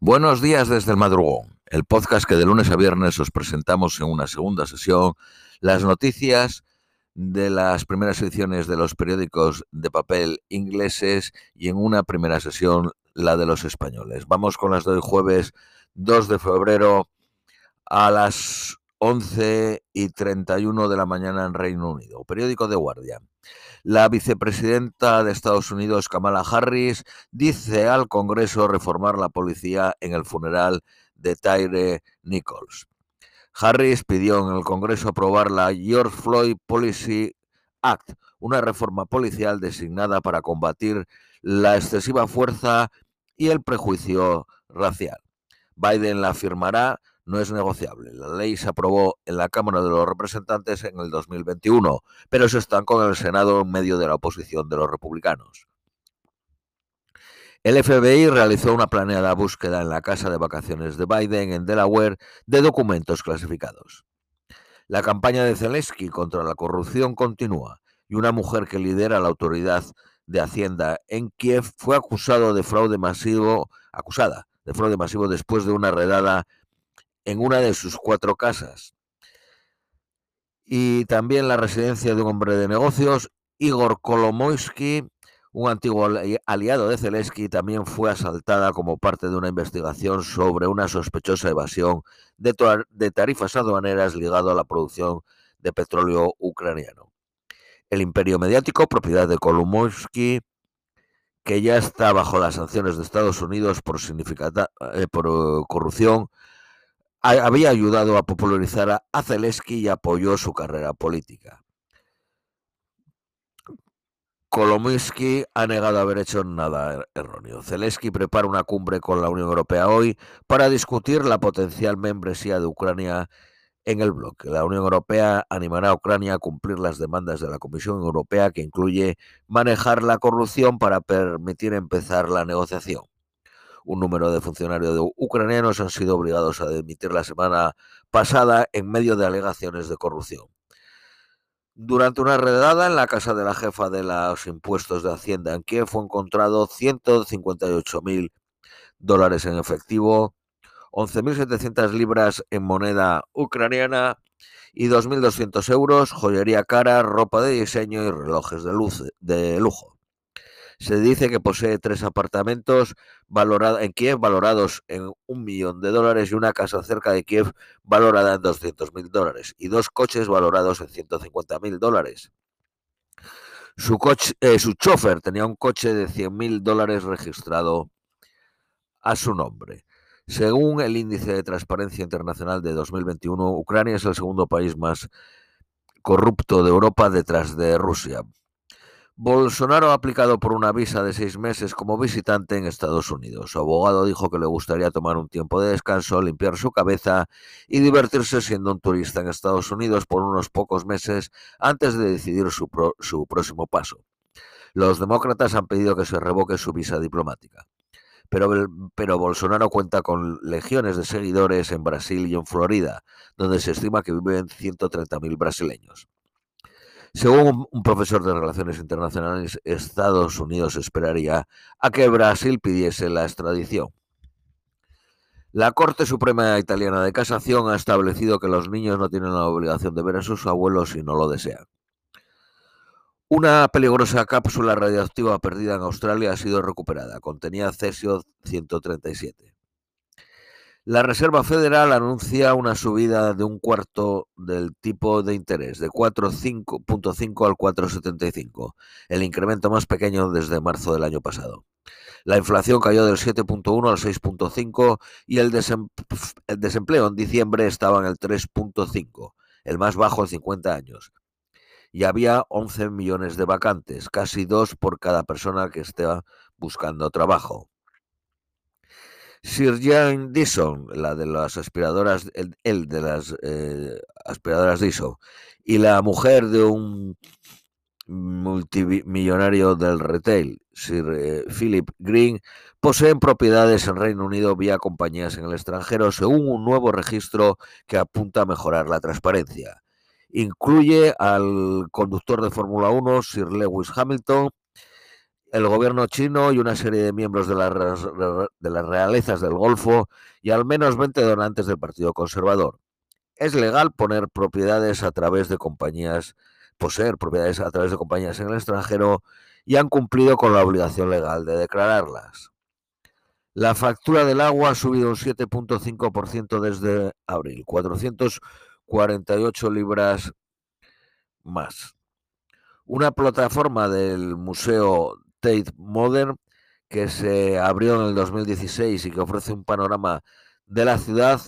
Buenos días desde el madrugón, el podcast que de lunes a viernes os presentamos en una segunda sesión las noticias de las primeras ediciones de los periódicos de papel ingleses y en una primera sesión la de los españoles. Vamos con las de hoy jueves 2 de febrero a las 11 y 31 de la mañana en Reino Unido. Periódico de Guardia. La vicepresidenta de Estados Unidos, Kamala Harris, dice al Congreso reformar la policía en el funeral de Tyre Nichols. Harris pidió en el Congreso aprobar la George Floyd Policy Act, una reforma policial designada para combatir la excesiva fuerza y el prejuicio racial. Biden la firmará no es negociable. La ley se aprobó en la Cámara de los Representantes en el 2021, pero se estancó en el Senado en medio de la oposición de los republicanos. El FBI realizó una planeada búsqueda en la casa de vacaciones de Biden en Delaware de documentos clasificados. La campaña de Zelensky contra la corrupción continúa y una mujer que lidera la autoridad de Hacienda en Kiev fue acusado de fraude masivo, acusada de fraude masivo después de una redada en una de sus cuatro casas. Y también la residencia de un hombre de negocios, Igor Kolomoisky, un antiguo aliado de Zelensky, también fue asaltada como parte de una investigación sobre una sospechosa evasión de, tarifas aduaneras ligado a la producción de petróleo ucraniano. El imperio mediático, propiedad de Kolomoisky, que ya está bajo las sanciones de Estados Unidos por, eh, por uh, corrupción, había ayudado a popularizar a Zelensky y apoyó su carrera política. Kolominsky ha negado haber hecho nada er-, erróneo. Zelensky prepara una cumbre con la Unión Europea hoy para discutir la potencial membresía de Ucrania en el bloque. La Unión Europea animará a Ucrania a cumplir las demandas de la Comisión Europea, que incluye manejar la corrupción para permitir empezar la negociación. Un número de funcionarios ucranianos han sido obligados a dimitir la semana pasada en medio de alegaciones de corrupción. Durante una redada en la casa de la jefa de los impuestos de Hacienda en Kiev fue encontrado 158 mil dólares en efectivo, 11.700 libras en moneda ucraniana y 2.200 euros, joyería cara, ropa de diseño y relojes de, luz, de lujo. Se dice que posee tres apartamentos en Kiev valorados en un millón de dólares y una casa cerca de Kiev valorada en 200 mil dólares y dos coches valorados en 150 mil dólares. Su, coche, eh, su chofer tenía un coche de 100 mil dólares registrado a su nombre. Según el índice de transparencia internacional de 2021, Ucrania es el segundo país más corrupto de Europa detrás de Rusia. Bolsonaro ha aplicado por una visa de seis meses como visitante en Estados Unidos. Su abogado dijo que le gustaría tomar un tiempo de descanso, limpiar su cabeza y divertirse siendo un turista en Estados Unidos por unos pocos meses antes de decidir su, próximo paso. Los demócratas han pedido que se revoque su visa diplomática. Pero, Bolsonaro cuenta con legiones de seguidores en Brasil y en Florida, donde se estima que viven 130.000 brasileños. Según un profesor de Relaciones Internacionales, Estados Unidos esperaría a que Brasil pidiese la extradición. La Corte Suprema Italiana de Casación ha establecido que los niños no tienen la obligación de ver a sus abuelos si no lo desean. Una peligrosa cápsula radioactiva perdida en Australia ha sido recuperada. Contenía cesio 137. La Reserva Federal anuncia una subida de un cuarto del tipo de interés, de 4,5.5 al 4,75, el incremento más pequeño desde marzo del año pasado. La inflación cayó del 7.1 al 6.5 y el, desempleo en diciembre estaba en el 3.5, el más bajo en 50 años. Y había 11 millones de vacantes, casi dos por cada persona que esté buscando trabajo. Sir Jane Dyson, la de las aspiradoras, el, de las eh, aspiradoras Dyson, y la mujer de un multimillonario del retail, Sir eh, Philip Green, poseen propiedades en Reino Unido vía compañías en el extranjero, según un nuevo registro que apunta a mejorar la transparencia. Incluye al conductor de Fórmula 1, Sir Lewis Hamilton, el gobierno chino y una serie de miembros de las, de las realezas del Golfo y al menos 20 donantes del Partido Conservador. Es legal poner propiedades a través de compañías, poseer propiedades a través de compañías en el extranjero y han cumplido con la obligación legal de declararlas. La factura del agua ha subido un 7.5% desde abril, 448 libras más. Una plataforma del Museo Tate Modern que se abrió en el 2016 y que ofrece un panorama de la ciudad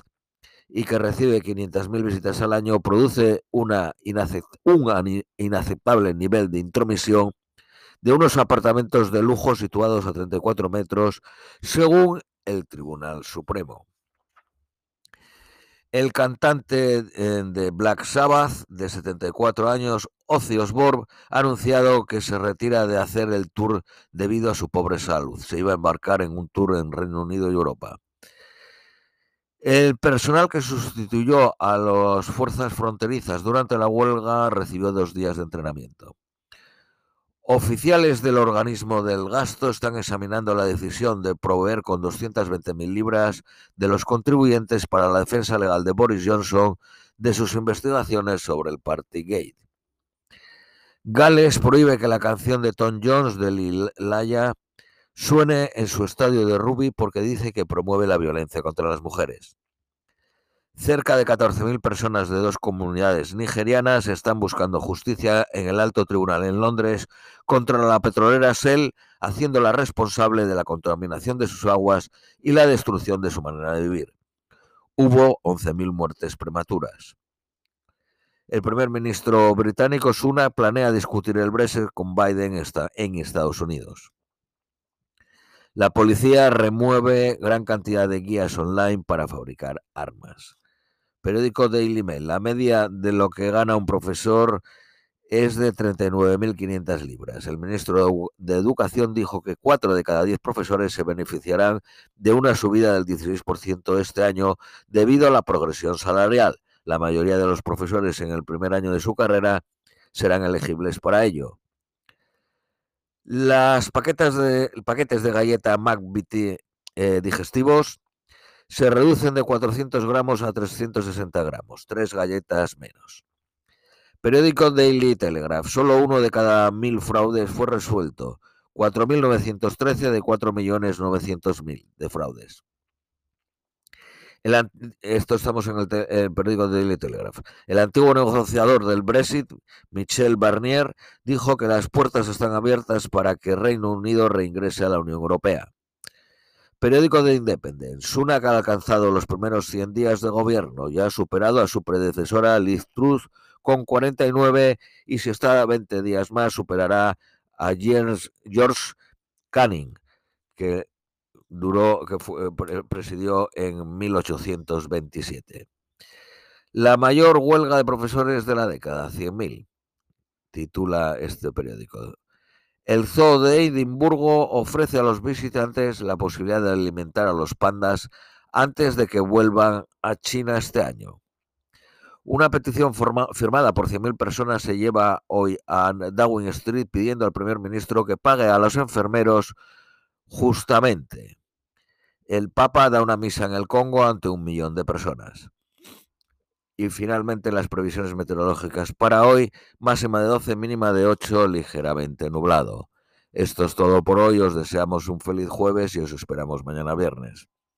y que recibe 500.000 visitas al año, produce un inaceptable nivel de intromisión de unos apartamentos de lujo situados a 34 metros, según el Tribunal Supremo. El cantante eh, de Black Sabbath, de 74 años, Ozzy Osbourne, ha anunciado que se retira de hacer el tour debido a su pobre salud. Se iba a embarcar en un tour en Reino Unido y Europa. El personal que sustituyó a las fuerzas fronterizas durante la huelga recibió dos días de entrenamiento. Oficiales del organismo del gasto están examinando la decisión de proveer con 220.000 libras de los contribuyentes para la defensa legal de Boris Johnson de sus investigaciones sobre el Partygate. Gales prohíbe que la canción de Tom Jones de Lil suene en su estadio de rugby porque dice que promueve la violencia contra las mujeres. Cerca de 14.000 personas de dos comunidades nigerianas están buscando justicia en el alto tribunal en Londres contra la petrolera Shell, haciéndola responsable de la contaminación de sus aguas y la destrucción de su manera de vivir. Hubo 11.000 muertes prematuras. El primer ministro británico Suna planea discutir el Brexit con Biden en Estados Unidos. La policía remueve gran cantidad de guías online para fabricar armas. Periódico Daily Mail. La media de lo que gana un profesor es de 39.500 libras. El ministro de Educación dijo que 4 de cada 10 profesores se beneficiarán de una subida del 16% este año debido a la progresión salarial. La mayoría de los profesores en el primer año de su carrera serán elegibles para ello. Las paquetes de, paquetes de galleta McVitie eh, digestivos se reducen de 400 gramos a 360 gramos, tres galletas menos. Periódico Daily Telegraph. Solo uno de cada mil fraudes fue resuelto. 4.913 de 4.900.000 de fraudes. Esto estamos en el, periódico Daily Telegraph. El antiguo negociador del Brexit, Michel Barnier, dijo que las puertas están abiertas para que Reino Unido reingrese a la Unión Europea. Periódico de Independence. Sunak ha alcanzado los primeros 100 días de gobierno y ha superado a su predecesora Liz Truss con 49 y si está 20 días más superará a James George Canning, que duró, que presidió en 1827. La mayor huelga de profesores de la década, 100.000, titula este periódico. El Zoo de Edimburgo ofrece a los visitantes la posibilidad de alimentar a los pandas antes de que vuelvan a China este año. Una petición firmada por 100.000 personas se lleva hoy a Downing Street pidiendo al primer ministro que pague a los enfermeros justamente. El Papa da una misa en el Congo ante un millón de personas. Y finalmente las previsiones meteorológicas para hoy, máxima de 12, mínima de 8, ligeramente nublado. Esto es todo por hoy, os deseamos un feliz jueves y os esperamos mañana viernes.